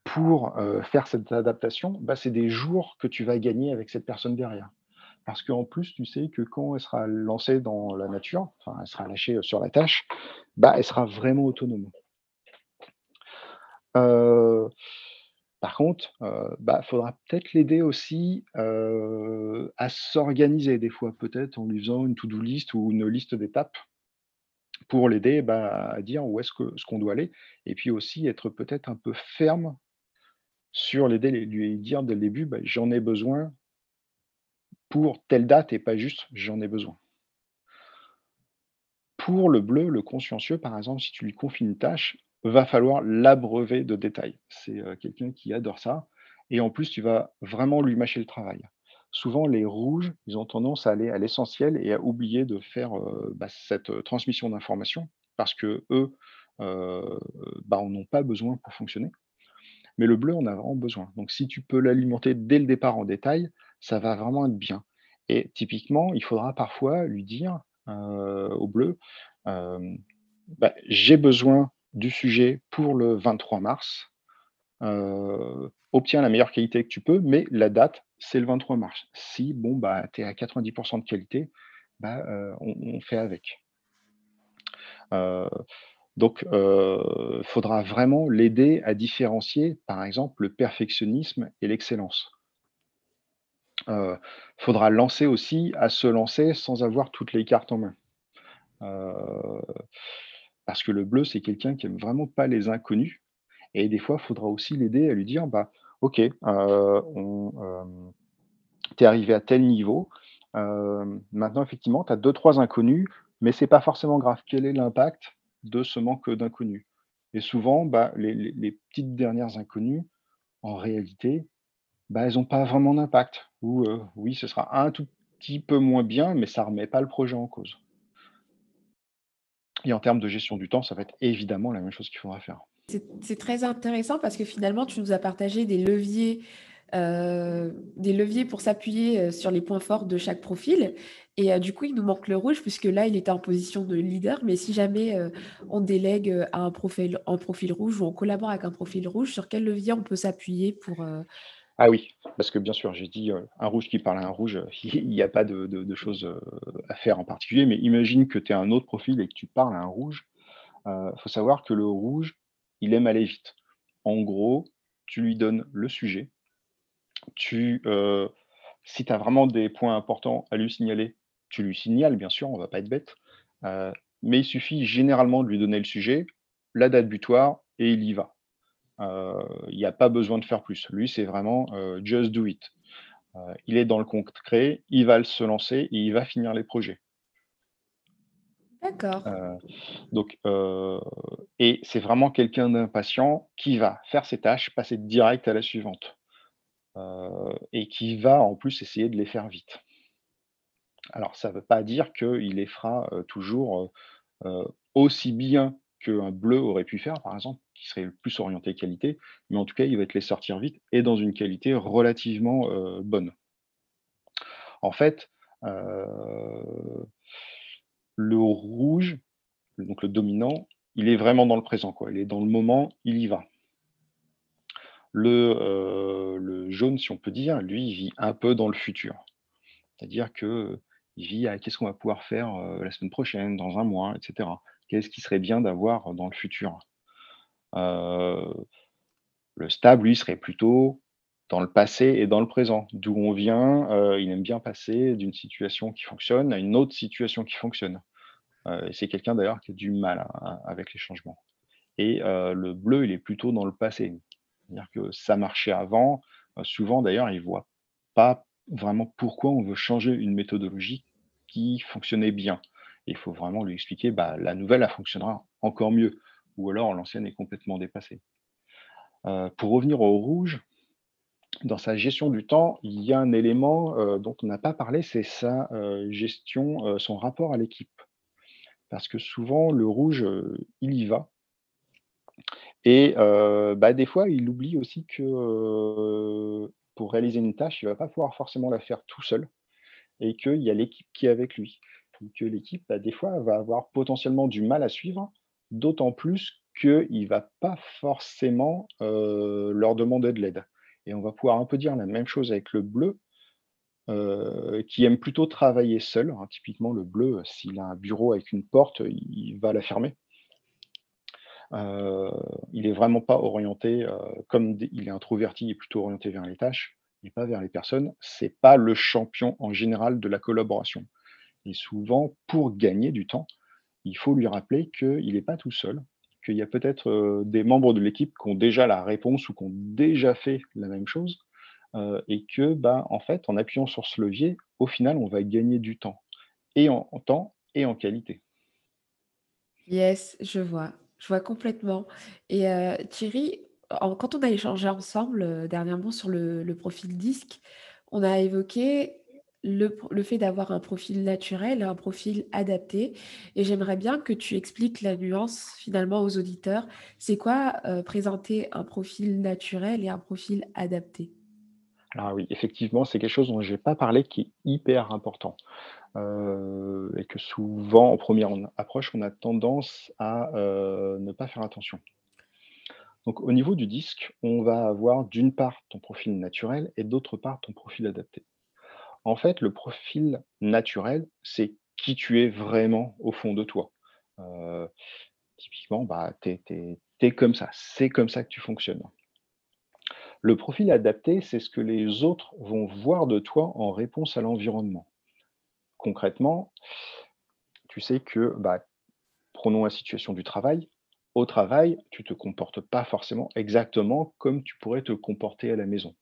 Speaker 2: pour euh, faire cette adaptation, bah, c'est des jours que tu vas gagner avec cette personne derrière. Parce qu'en plus, tu sais que quand elle sera lancée dans la nature, enfin, elle sera lâchée sur la tâche, bah, elle sera vraiment autonome. Par contre, il euh, bah, faudra peut-être l'aider aussi euh, à s'organiser des fois, peut-être en lui faisant une to-do list ou une liste d'étapes pour l'aider bah, à dire où est-ce qu'on doit aller. Et puis aussi être peut-être un peu ferme sur l'aider, lui dire dès le début, bah, j'en ai besoin pour telle date et pas juste j'en ai besoin. Pour le bleu, le consciencieux, par exemple, si tu lui confies une tâche, va falloir l'abreuver de détails. C'est quelqu'un qui adore ça. Et en plus, tu vas vraiment lui mâcher le travail. Souvent, les rouges, ils ont tendance à aller à l'essentiel et à oublier de faire bah, cette transmission d'informations parce que eux, bah, en ont pas besoin pour fonctionner. Mais le bleu, on a vraiment besoin. Donc, si tu peux l'alimenter dès le départ en détail, ça va vraiment être bien. Et typiquement, il faudra parfois lui dire au bleu, bah, j'ai besoin du sujet pour le 23 mars. Obtiens la meilleure qualité que tu peux, mais la date, c'est le 23 mars. Si bon, bah, tu es à 90% de qualité, bah, on, fait avec. Donc, il faudra vraiment l'aider à différencier, par exemple, le perfectionnisme et l'excellence. Il faudra lancer aussi à se lancer sans avoir toutes les cartes en main. Parce que le bleu, c'est quelqu'un qui aime vraiment pas les inconnus. Et des fois, il faudra aussi l'aider à lui dire, bah, OK, euh, euh, tu es arrivé à tel niveau. Euh, maintenant, effectivement, tu as deux, trois inconnus, mais c'est pas forcément grave. Quel est l'impact de ce manque d'inconnus? Et souvent, bah, les, petites dernières inconnues, en réalité, bah, elles n'ont pas vraiment d'impact. Ou oui, ce sera un tout petit peu moins bien, mais ça ne remet pas le projet en cause. Et en termes de gestion du temps, ça va être évidemment la même chose qu'il faudra faire.
Speaker 1: C'est très intéressant parce que finalement, tu nous as partagé des leviers des leviers pour s'appuyer sur les points forts de chaque profil. Et du coup, il nous manque le rouge, puisque là, il était en position de leader. Mais si jamais on délègue à un profil, un profil rouge ou on collabore avec un profil rouge, sur quel levier on peut s'appuyer pour...
Speaker 2: Ah oui, parce que bien sûr, j'ai dit un rouge qui parle à un rouge, il n'y a pas de, choses à faire en particulier, mais imagine que tu es un autre profil et que tu parles à un rouge. Il faut savoir que le rouge, il aime aller vite. En gros, tu lui donnes le sujet, tu, si tu as vraiment des points importants à lui signaler, tu lui signales, bien sûr, on va pas être bête. mais il suffit généralement de lui donner le sujet, la date butoir, et il y va. Il n'y a pas besoin de faire plus. Lui, c'est vraiment just do it. il est dans le concret, il va se lancer et il va finir les projets.
Speaker 1: D'accord.
Speaker 2: donc, et c'est vraiment quelqu'un d'impatient qui va faire ses tâches, passer direct à la suivante. et qui va en plus essayer de les faire vite. Alors, ça ne veut pas dire qu'il les fera toujours aussi bien qu'un bleu aurait pu faire, par exemple, qui serait le plus orienté qualité, mais en tout cas, il va te les sortir vite et dans une qualité relativement bonne. En fait, le rouge, donc le dominant, il est vraiment dans le présent, quoi. Il est dans le moment, il y va. Le, le jaune, si on peut dire, lui, il vit un peu dans le futur. C'est-à-dire que il vit à qu'est-ce qu'on va pouvoir faire la semaine prochaine, dans un mois, etc. Qu'est-ce qui serait bien d'avoir dans le futur? Le stable, lui, serait plutôt dans le passé et dans le présent. D'où on vient, il aime bien passer d'une situation qui fonctionne à une autre situation qui fonctionne. et c'est quelqu'un d'ailleurs qui a du mal avec les changements. Et le bleu, il est plutôt dans le passé. C'est-à-dire que ça marchait avant. souvent, d'ailleurs, il ne voit pas vraiment pourquoi on veut changer une méthodologie qui fonctionnait bien. il faut vraiment lui expliquer, bah, la nouvelle, elle fonctionnera encore mieux, ou alors l'ancienne est complètement dépassée. Euh, pour revenir au rouge, dans sa gestion du temps, il y a un élément euh, dont on n'a pas parlé, c'est sa euh, gestion, son rapport à l'équipe. Parce que souvent, le rouge, il y va. Et bah, des fois, il oublie aussi que pour réaliser une tâche, il ne va pas pouvoir forcément la faire tout seul et qu'il y a l'équipe qui est avec lui. que l'équipe, bah, des fois, va avoir potentiellement du mal à suivre, d'autant plus qu'il ne va pas forcément leur demander de l'aide. Et on va pouvoir un peu dire la même chose avec le bleu, qui aime plutôt travailler seul. Hein. Typiquement, le bleu, s'il a un bureau avec une porte, il va la fermer. Euh, il est vraiment pas orienté, euh, comme il est introverti, il est plutôt orienté vers les tâches et pas vers les personnes. C'est pas le champion en général de la collaboration. Et souvent, pour gagner du temps, il faut lui rappeler qu'il n'est pas tout seul, qu'il y a peut-être euh, des membres de l'équipe qui ont déjà la réponse ou qui ont déjà fait la même chose, et que, bah, en fait, en appuyant sur ce levier, au final, on va gagner du temps, et en temps et en qualité.
Speaker 1: Yes, je vois. Je vois complètement. Et Thierry, quand on a échangé ensemble dernièrement sur le, profil disque, on a évoqué le, fait d'avoir un profil naturel et un profil adapté. Et j'aimerais bien que tu expliques la nuance finalement aux auditeurs. C'est quoi présenter un profil naturel et un profil adapté?
Speaker 2: Alors oui, effectivement, c'est quelque chose dont je n'ai pas parlé qui est hyper important. Euh, et que souvent, en première approche, on a tendance à euh, ne pas faire attention. Donc, au niveau du disque, on va avoir d'une part ton profil naturel et d'autre part ton profil adapté. En fait, le profil naturel, c'est qui tu es vraiment au fond de toi. Euh, typiquement, bah, tu es, comme ça, c'est comme ça que tu fonctionnes. Le profil adapté, c'est ce que les autres vont voir de toi en réponse à l'environnement concrètement, tu sais que, bah, prenons la situation du travail. Au travail, tu ne te comportes pas forcément exactement comme tu pourrais te comporter à la maison.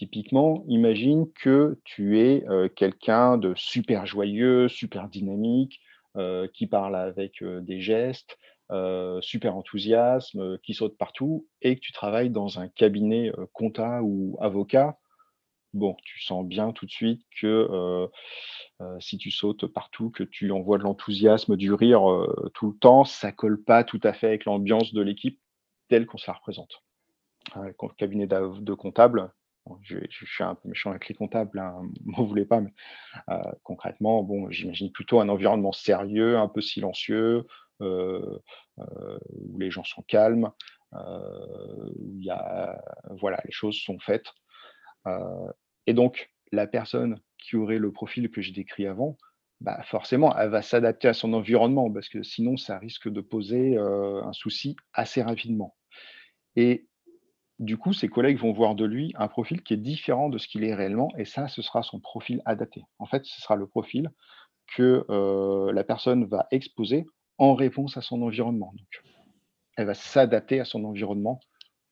Speaker 2: Typiquement, imagine que tu es quelqu'un de super joyeux, super dynamique, qui parle avec des gestes, super enthousiasme, qui saute partout, et que tu travailles dans un cabinet compta ou avocat. Bon, tu sens bien tout de suite que euh, si tu sautes partout, que tu envoies de l'enthousiasme, du rire euh, tout le temps, ça colle pas tout à fait avec l'ambiance de l'équipe telle qu'on se la représente. le cabinet de comptable, je, suis un peu méchant avec les comptables, hein, m'en voulez pas, mais concrètement, bon, j'imagine plutôt un environnement sérieux, un peu silencieux, où les gens sont calmes, où y a, voilà, les choses sont faites. et donc, la personne qui aurait le profil que j'ai décrit avant, bah forcément, elle va s'adapter à son environnement parce que sinon, ça risque de poser un souci assez rapidement. Et du coup, ses collègues vont voir de lui un profil qui est différent de ce qu'il est réellement, et ça, ce sera son profil adapté. En fait, ce sera le profil que la personne va exposer en réponse à son environnement. Donc, elle va s'adapter à son environnement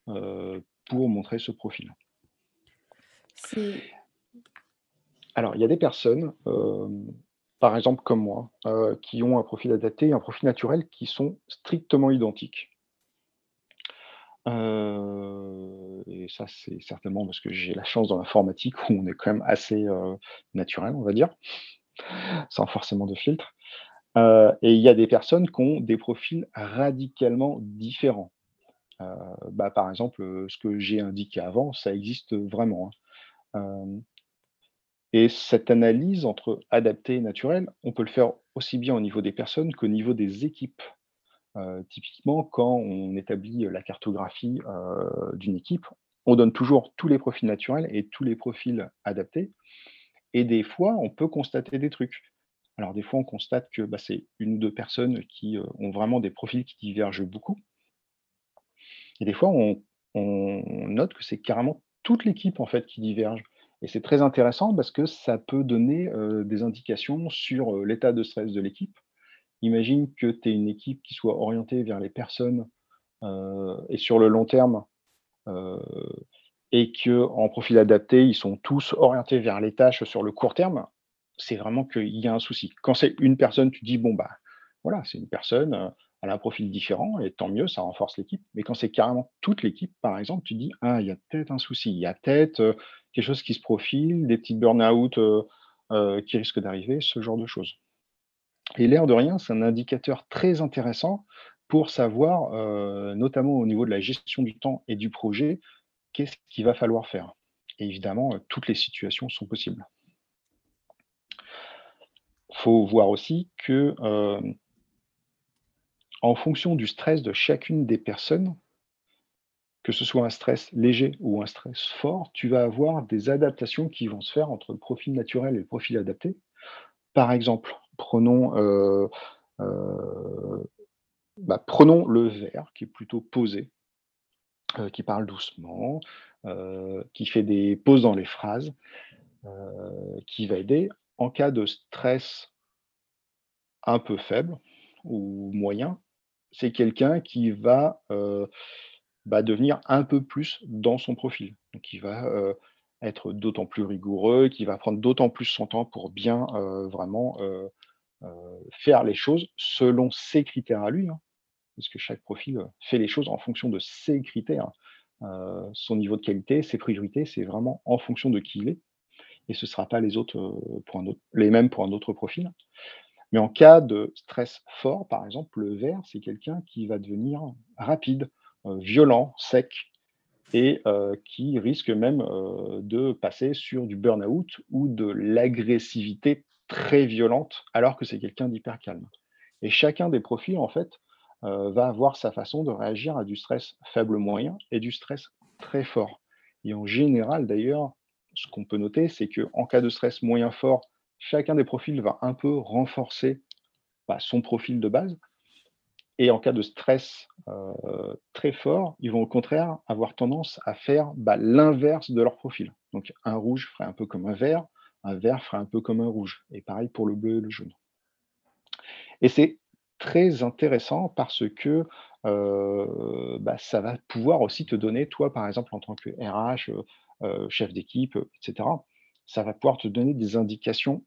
Speaker 2: pour montrer ce profil. Alors, il y a des personnes, par exemple comme moi, qui ont un profil adapté et un profil naturel qui sont strictement identiques. Et ça, c'est certainement parce que j'ai la chance dans l'informatique où on est quand même assez naturel, on va dire, sans forcément de filtre. et il y a des personnes qui ont des profils radicalement différents. bah, par exemple, ce que j'ai indiqué avant, ça existe vraiment. Hein. Et cette analyse entre adapté et naturel, on peut le faire aussi bien au niveau des personnes qu'au niveau des équipes. Euh, typiquement, quand on établit la cartographie euh, d'une équipe, on donne toujours tous les profils naturels et tous les profils adaptés. Et des fois, on peut constater des trucs. Alors, des fois, on constate que bah, c'est une ou deux personnes qui euh, ont vraiment des profils qui divergent beaucoup. Et des fois, on, on note que c'est carrément toute l'équipe en fait qui diverge. Et c'est très intéressant parce que ça peut donner des indications sur l'état de stress de l'équipe. Imagine que tu es une équipe qui soit orientée vers les personnes et sur le long terme, et qu'en profil adapté, ils sont tous orientés vers les tâches sur le court terme, c'est vraiment qu'il y a un souci. Quand c'est une personne, tu dis, bon, bah voilà, c'est une personne, elle a un profil différent, et tant mieux, ça renforce l'équipe. Mais quand c'est carrément toute l'équipe, par exemple, tu dis, ah, il y a peut-être un souci, il y a peut-être quelque chose qui se profile, des petits burn-out euh, euh, qui risquent d'arriver, ce genre de choses. Et l'air de rien, c'est un indicateur très intéressant pour savoir, euh, notamment au niveau de la gestion du temps et du projet, qu'est-ce qu'il va falloir faire. Et évidemment, toutes les situations sont possibles. Il faut voir aussi que, en fonction du stress de chacune des personnes, que ce soit un stress léger ou un stress fort, tu vas avoir des adaptations qui vont se faire entre le profil naturel et le profil adapté. Par exemple, prenons, euh, euh, bah, prenons le verre qui est plutôt posé, euh, qui parle doucement, qui fait des pauses dans les phrases, qui va aider en cas de stress un peu faible ou moyen. C'est quelqu'un qui va bah, devenir un peu plus dans son profil. Il va être d'autant plus rigoureux, qu'il va prendre d'autant plus son temps pour bien vraiment faire les choses selon ses critères à lui, hein. parce que chaque profil fait les choses en fonction de ses critères. son niveau de qualité, ses priorités, c'est vraiment en fonction de qui il est, et ce ne sera pas les, mêmes pour un autre profil. Mais en cas de stress fort, par exemple, le vert, c'est quelqu'un qui va devenir rapide, euh, violent, sec, et euh, qui risque même euh, de passer sur du burn-out ou de l'agressivité très violente, alors que c'est quelqu'un d'hyper calme. Et chacun des profils, en fait, va avoir sa façon de réagir à du stress faible moyen et du stress très fort. Et en général, d'ailleurs, ce qu'on peut noter, c'est qu'en cas de stress moyen fort, chacun des profils va un peu renforcer bah, son profil de base, et en cas de stress euh, très fort, ils vont au contraire avoir tendance à faire bah, l'inverse de leur profil. Donc un rouge ferait un peu comme un vert, un vert ferait un peu comme un rouge. Et pareil pour le bleu et le jaune. Et c'est très intéressant parce que euh, bah, ça va pouvoir aussi te donner, toi par exemple en tant que RH, euh, chef d'équipe, etc., ça va pouvoir te donner des indications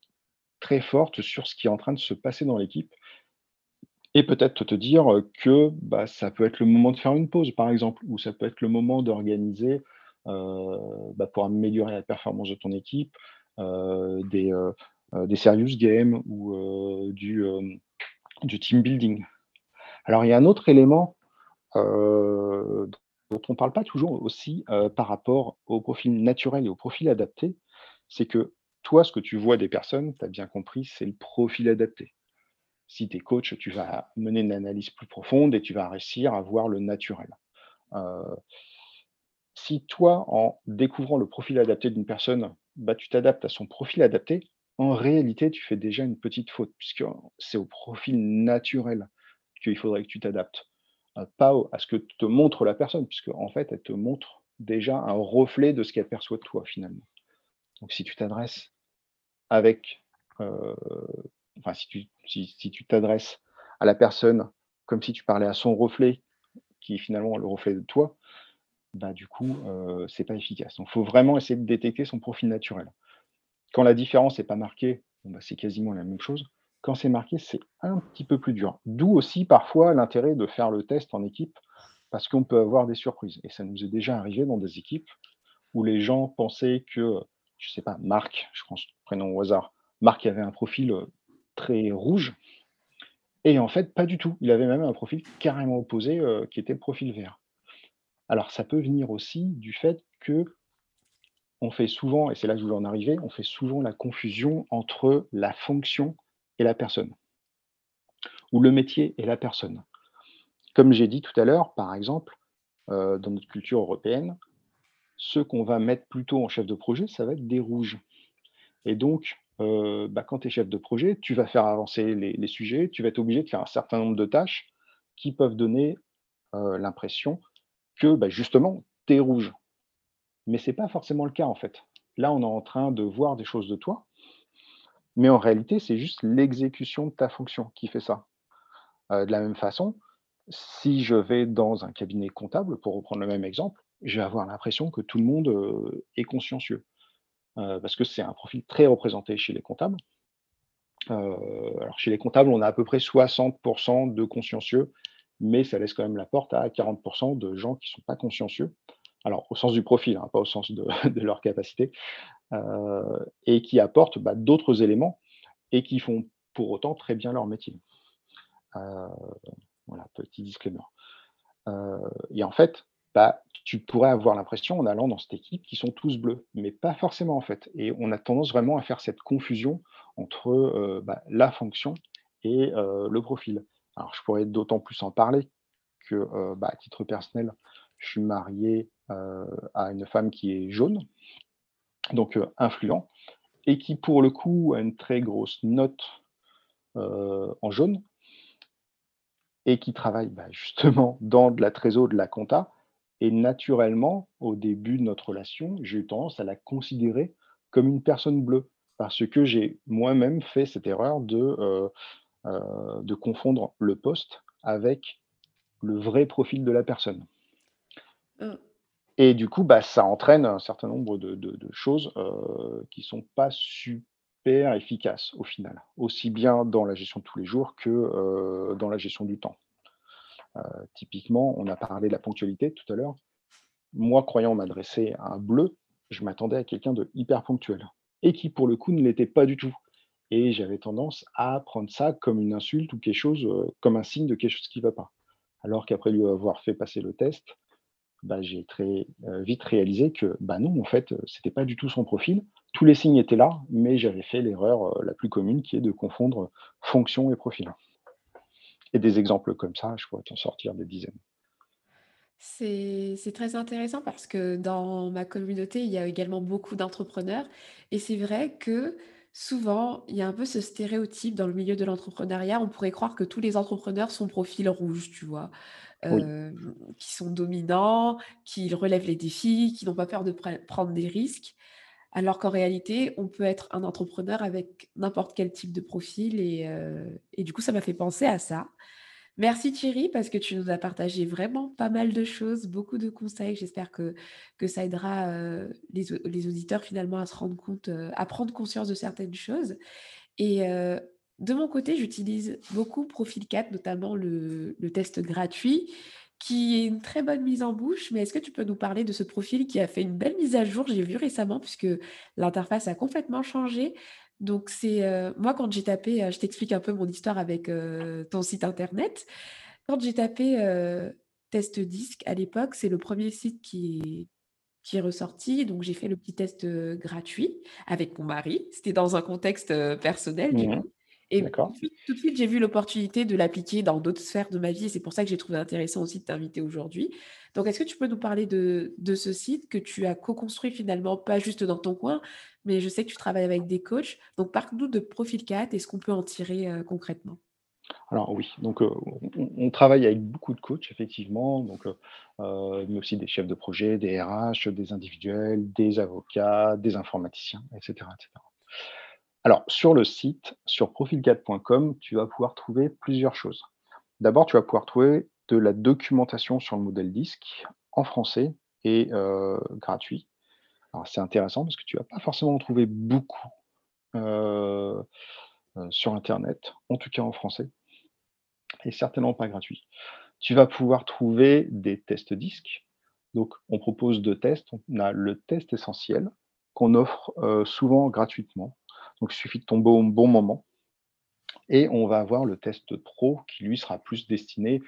Speaker 2: très fortes sur ce qui est en train de se passer dans l'équipe et peut-être te dire que bah, ça peut être le moment de faire une pause, par exemple, ou ça peut être le moment d'organiser, bah, pour améliorer la performance de ton équipe, des, des serious games ou du, team building. Alors, il y a un autre élément dont on ne parle pas toujours aussi par rapport au profil naturel et au profil adapté, c'est que toi, ce que tu vois des personnes, tu as bien compris, c'est le profil adapté. Si tu es coach, tu vas mener une analyse plus profonde et tu vas réussir à voir le naturel. si toi, en découvrant le profil adapté d'une personne, bah, tu t'adaptes à son profil adapté, en réalité, tu fais déjà une petite faute, puisque c'est au profil naturel qu'il faudrait que tu t'adaptes, pas à ce que te montre la personne, puisque en fait, elle te montre déjà un reflet de ce qu'elle perçoit de toi finalement. Donc si tu t'adresses avec, enfin si tu si, tu t'adresses à la personne comme si tu parlais à son reflet, qui est finalement le reflet de toi, bah du coup, c'est pas efficace. Donc il faut vraiment essayer de détecter son profil naturel. Quand la différence n'est pas marquée, bah, c'est quasiment la même chose. Quand c'est marqué, c'est un petit peu plus dur. D'où aussi parfois l'intérêt de faire le test en équipe, parce qu'on peut avoir des surprises. Et ça nous est déjà arrivé dans des équipes où les gens pensaient que, je ne sais pas, Marc, je pense prénom au hasard, Marc avait un profil très rouge. Et en fait, pas du tout. Il avait même un profil carrément opposé qui était le profil vert. Alors, ça peut venir aussi du fait que on fait souvent, et c'est là que je voulais en arriver, on fait souvent la confusion entre la fonction et la personne, ou le métier et la personne. Comme j'ai dit tout à l'heure, par exemple, euh, dans notre culture européenne, ceux qu'on va mettre plutôt en chef de projet, ça va être des rouges. Et donc, euh, bah, quand tu es chef de projet, tu vas faire avancer les, sujets, tu vas être obligé de faire un certain nombre de tâches qui peuvent donner euh, l'impression que bah, justement, tu es rouge. Mais ce n'est pas forcément le cas en fait. Là, on est en train de voir des choses de toi, mais en réalité, c'est juste l'exécution de ta fonction qui fait ça. Euh, de la même façon, si je vais dans un cabinet comptable, pour reprendre le même exemple, je vais avoir l'impression que tout le monde euh, est consciencieux. Euh, parce que c'est un profil très représenté chez les comptables. alors chez les comptables, on a à peu près 60% de consciencieux, mais ça laisse quand même la porte à 40% de gens qui ne sont pas consciencieux alors au sens du profil, hein, pas au sens de, leur capacité, euh, et qui apportent bah, d'autres éléments et qui font pour autant très bien leur métier. Euh, voilà, petit disclaimer. Euh, et en fait, bah, tu pourrais avoir l'impression en allant dans cette équipe qu'ils sont tous bleus, mais pas forcément en fait. Et on a tendance vraiment à faire cette confusion entre bah, la fonction et le profil. Alors je pourrais d'autant plus en parler que, à titre personnel, je suis marié euh, à une femme qui est jaune, donc euh, influent, et qui pour le coup a une très grosse note euh, en jaune, et qui travaille bah, justement dans de la trésor de la compta. Et naturellement, au début de notre relation, j'ai eu tendance à la considérer comme une personne bleue, parce que j'ai moi-même fait cette erreur de, de confondre le poste avec le vrai profil de la personne. Et du coup, bah, ça entraîne un certain nombre de, choses euh, qui ne sont pas super efficaces au final, aussi bien dans la gestion de tous les jours que euh, dans la gestion du temps. Euh, typiquement, on a parlé de la ponctualité tout à l'heure. Moi, croyant m'adresser à un bleu, je m'attendais à quelqu'un de hyper ponctuel et qui, pour le coup, ne l'était pas du tout. Et j'avais tendance à prendre ça comme une insulte ou quelque chose, comme un signe de quelque chose qui ne va pas. Alors qu'après lui avoir fait passer le test, bah, j'ai très euh, vite réalisé que bah non, en fait, c'était pas du tout son profil. Tous les signes étaient là, mais j'avais fait l'erreur euh, la plus commune qui est de confondre fonction et profil. Et des exemples comme ça, je pourrais t'en sortir des dizaines.
Speaker 1: C'est très intéressant parce que dans ma communauté, il y a également beaucoup d'entrepreneurs et c'est vrai que souvent, il y a un peu ce stéréotype dans le milieu de l'entrepreneuriat. On pourrait croire que tous les entrepreneurs sont profil rouge, tu vois qui sont dominants, qui relèvent les défis, qui n'ont pas peur de prendre des risques. Alors qu'en réalité, on peut être un entrepreneur avec n'importe quel type de profil. Et, et du coup, ça m'a fait penser à ça. Merci Thierry, parce que tu nous as partagé vraiment pas mal de choses, beaucoup de conseils. J'espère que, que ça aidera les, les, auditeurs finalement à se rendre compte, à prendre conscience de certaines choses. Et de mon côté, j'utilise beaucoup Profil 4, notamment le, test gratuit, qui est une très bonne mise en bouche. Mais est-ce que tu peux nous parler de ce profil qui a fait une belle mise à jour? J'ai vu récemment, puisque l'interface a complètement changé. Donc, c'est euh, moi, quand j'ai tapé, euh, je t'explique un peu mon histoire avec euh, ton site internet. Quand j'ai tapé Test Disque à l'époque. C'est le premier site qui est, qui est ressorti. Donc, j'ai fait le petit test gratuit avec mon mari. C'était dans un contexte personnel, du coup. Et tout de suite, j'ai vu l'opportunité de l'appliquer dans d'autres sphères de ma vie. Et c'est pour ça que j'ai trouvé intéressant aussi de t'inviter aujourd'hui. Donc, est-ce que tu peux nous parler de, de ce site que tu as co-construit finalement, pas juste dans ton coin, mais je sais que tu travailles avec des coachs. Donc, parle-nous de Profil 4 et ce qu'on peut en tirer euh, concrètement.
Speaker 2: Alors oui, donc, heu, on on travaille avec beaucoup de coachs effectivement, donc, heu, mais aussi des chefs de projet, des RH, des individuels, des avocats, des informaticiens et cetera et cetera. Alors sur le site, sur profil4.com, tu vas pouvoir trouver plusieurs choses. D'abord, tu vas pouvoir trouver de la documentation sur le modèle disque en français et heu, gratuit. C'est intéressant parce que tu vas pas forcément en trouver beaucoup, heu heu, sur internet, en tout cas en français et certainement pas gratuit. Tu vas pouvoir trouver des tests disques. Donc, on propose 2 tests. On a le test essentiel qu'on offre, souvent gratuitement. Donc, il suffit de tomber au bon moment et on va avoir le test pro qui lui sera plus destiné,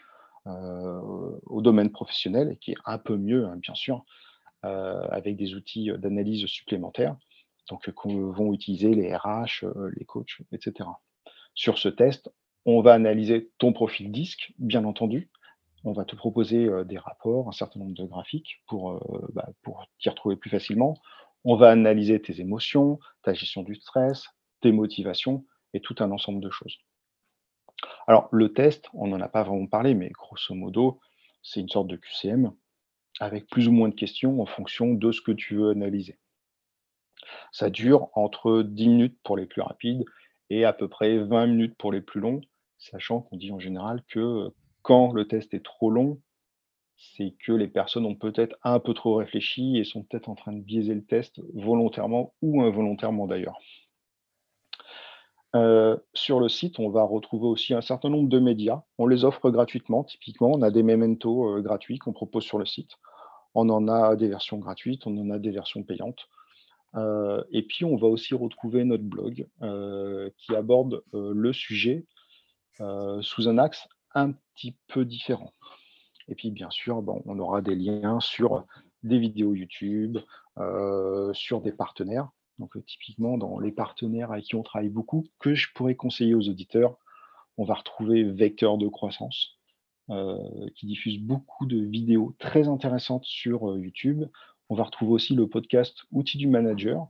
Speaker 2: heu, au domaine professionnel et qui est un peu mieux, hein, bien sûr, heu, avec des outils, d'analyse supplémentaires, donc, heu, que vont utiliser les RH, les coachs et cetera. Sur ce test, on va analyser ton profil disque, bien entendu. On va te proposer, des rapports, un certain nombre de graphiques pour, bah, pour t'y retrouver plus facilement. On va analyser tes émotions, ta gestion du stress, tes motivations et tout un ensemble de choses. Alors le test, on n'en a pas vraiment parlé, mais grosso modo, c'est une sorte de QCM avec plus ou moins de questions en fonction de ce que tu veux analyser. Ça dure entre 10 minutes pour les plus rapides et à peu près 20 minutes pour les plus longs, sachant qu'on dit en général que, heu, quand le test est trop long, c'est que les personnes ont peut-être un peu trop réfléchi et sont peut-être en train de biaiser le test volontairement ou involontairement d'ailleurs. Heu, sur le site, on va retrouver aussi un certain nombre de médias. On les offre gratuitement. Typiquement, on a des mementos, heu, gratuits qu'on propose sur le site. On en a des versions gratuites, on en a des versions payantes. Heu et puis on va aussi retrouver notre blog, qui aborde, le sujet, sous un axe un petit peu différent. Et puis bien sûr, bon, on aura des liens sur des vidéos YouTube, heu, sur des partenaires. Donc, heu, typiquement dans les partenaires avec qui on travaille beaucoup, que je pourrais conseiller aux auditeurs, on va retrouver Vecteur de croissance, heu, qui diffuse beaucoup de vidéos très intéressantes sur, YouTube. On va retrouver aussi le podcast Outils du manager,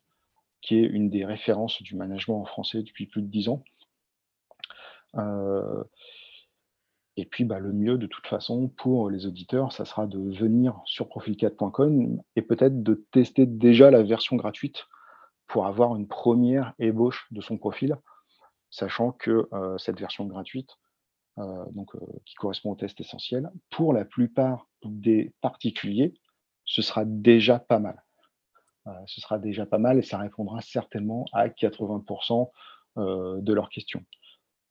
Speaker 2: qui est une des références du management en français depuis plus de 10 ans. Et puis, bah, le mieux de toute façon pour les auditeurs, ça sera de venir sur profil4.com et peut-être de tester déjà la version gratuite pour avoir une première ébauche de son profil, sachant que, heu, cette version gratuite, donc, heu, qui correspond au test essentiel, pour la plupart des particuliers, ce sera déjà pas mal. Ce sera déjà pas mal et ça répondra certainement à 80 heu, de leurs questions.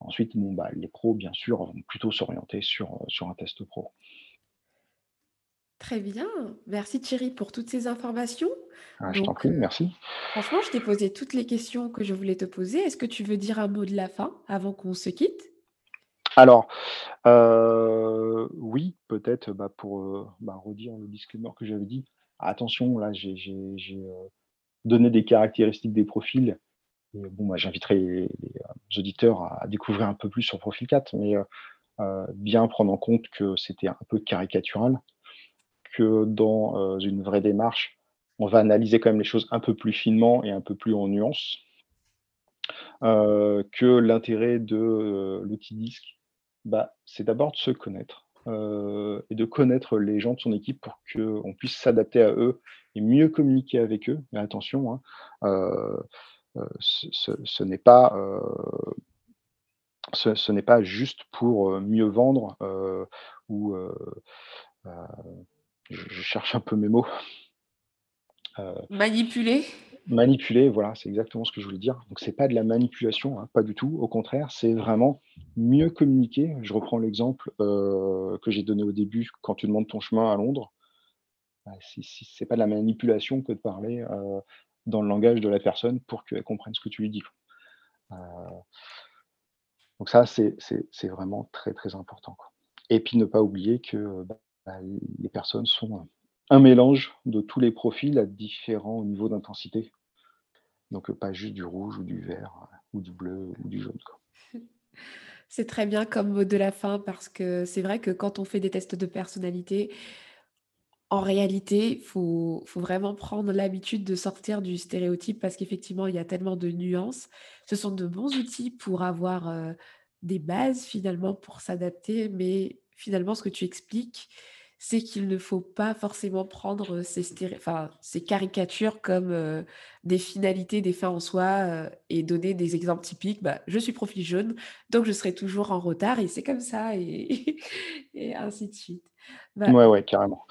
Speaker 2: Ensuite, bon, bah, les pros, bien sûr, vont plutôt s'orienter sur, heu, sur un test pro.
Speaker 1: Très bien. Merci Thierry pour toutes ces informations.
Speaker 2: Ah, je t'en prie,
Speaker 1: euh,
Speaker 2: merci.
Speaker 1: franchement, je t'ai posé toutes les questions que je voulais te poser. Est-ce que tu veux dire un mot de la fin avant qu'on se quitte?
Speaker 2: Alors, heu, oui, peut-être, bah, pour, heu, bah, redire le disclaimer que j'avais dit. Attention, là, j'ai heu, donné des caractéristiques des profils bon, bah, j'inviterai les heu, auditeurs à découvrir un peu plus sur Profil 4, mais, heu heu, bien prendre en compte que c'était un peu caricatural, que dans, une vraie démarche, on va analyser quand même les choses un peu plus finement et un peu plus en nuance. Que l'intérêt de, l'outil disque, bah, c'est d'abord de se connaître, et de connaître les gens de son équipe pour qu'on puisse s'adapter à eux et mieux communiquer avec eux. Mais attention, hein, ce ce ce n'est pas, heu, ce ce n'est pas juste pour, heu, mieux vendre, ou, je je cherche un peu mes mots,
Speaker 1: Manipuler?
Speaker 2: Manipuler, voilà, c'est exactement ce que je voulais dire. Donc c'est pas de la manipulation, hein, pas du tout. Au contraire, c'est vraiment mieux communiquer. Je reprends l'exemple, que j'ai donné au début, quand tu demandes ton chemin à Londres, bah, si si c'est pas de la manipulation que de parler, dans le langage de la personne pour qu'elle comprenne ce que tu lui dis. Heu, donc ça, c'est vraiment très, très important. Et puis ne pas oublier que, bah les personnes sont un mélange de tous les profils à différents niveaux d'intensité. Donc pas juste du rouge ou du vert ou du bleu ou du jaune.
Speaker 1: C'est très bien comme mot de la fin parce que c'est vrai que quand on fait des tests de personnalité, en réalité, il faut, vraiment prendre l'habitude de sortir du stéréotype parce qu'effectivement, il y a tellement de nuances. Ce sont de bons outils pour avoir euh, des bases finalement pour s'adapter, mais finalement, ce que tu expliques, c'est qu'il ne faut pas forcément prendre ces, enfin, ces caricatures comme des finalités, des fins en soi et donner des exemples typiques. Bah, je suis profil jaune, donc je serai toujours en retard et c'est comme ça et, et ainsi de suite.
Speaker 2: Bah ouais, ouais, carrément.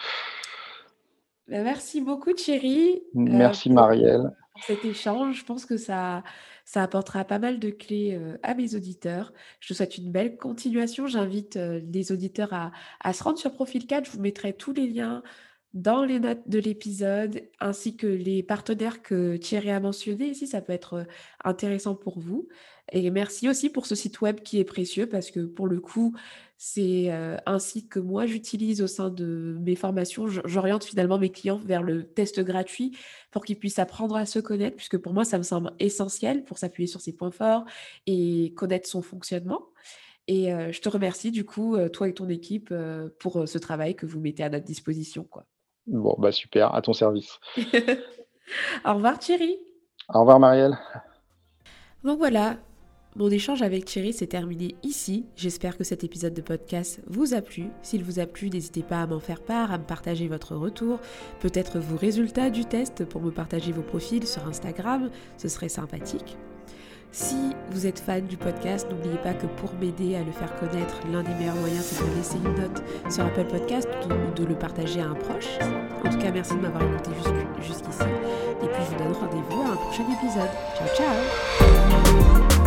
Speaker 1: Bah, merci beaucoup Thierry.
Speaker 2: Merci Marielle.
Speaker 1: Pour cet échange, je pense que ça, ça apportera pas mal de clés à mes auditeurs. Je te souhaite une belle continuation. J'invite les auditeurs à, se rendre sur Profil 4. Je vous mettrai tous les liens dans les notes de l'épisode, ainsi que les partenaires que Thierry a mentionnés. Si ça peut être intéressant pour vous. Et merci aussi pour ce site web qui est précieux parce que pour le coup, c'est un site que moi j'utilise au sein de mes formations. J'oriente finalement mes clients vers le test gratuit pour qu'ils puissent apprendre à se connaître, puisque pour moi ça me semble essentiel pour s'appuyer sur ses points forts et connaître son fonctionnement. Et je te remercie du coup, toi et ton équipe, pour ce travail que vous mettez à notre disposition. Quoi.
Speaker 2: Bon, bah super, à ton service.
Speaker 1: Au revoir Thierry.
Speaker 2: Au revoir Marielle.
Speaker 1: Donc voilà, mon échange avec Thierry s'est terminé ici. J'espère que cet épisode de podcast vous a plu. S'il vous a plu, n'hésitez pas à m'en faire part, à me partager votre retour, peut-être vos résultats du test pour me partager vos profils sur Instagram, ce serait sympathique. Si vous êtes fan du podcast, n'oubliez pas que pour m'aider à le faire connaître, l'un des meilleurs moyens c'est de laisser une note sur Apple Podcast ou de le partager à un proche. En tout cas, merci de m'avoir écouté jusqu'ici. Et puis je vous donne rendez-vous à un prochain épisode. Ciao ciao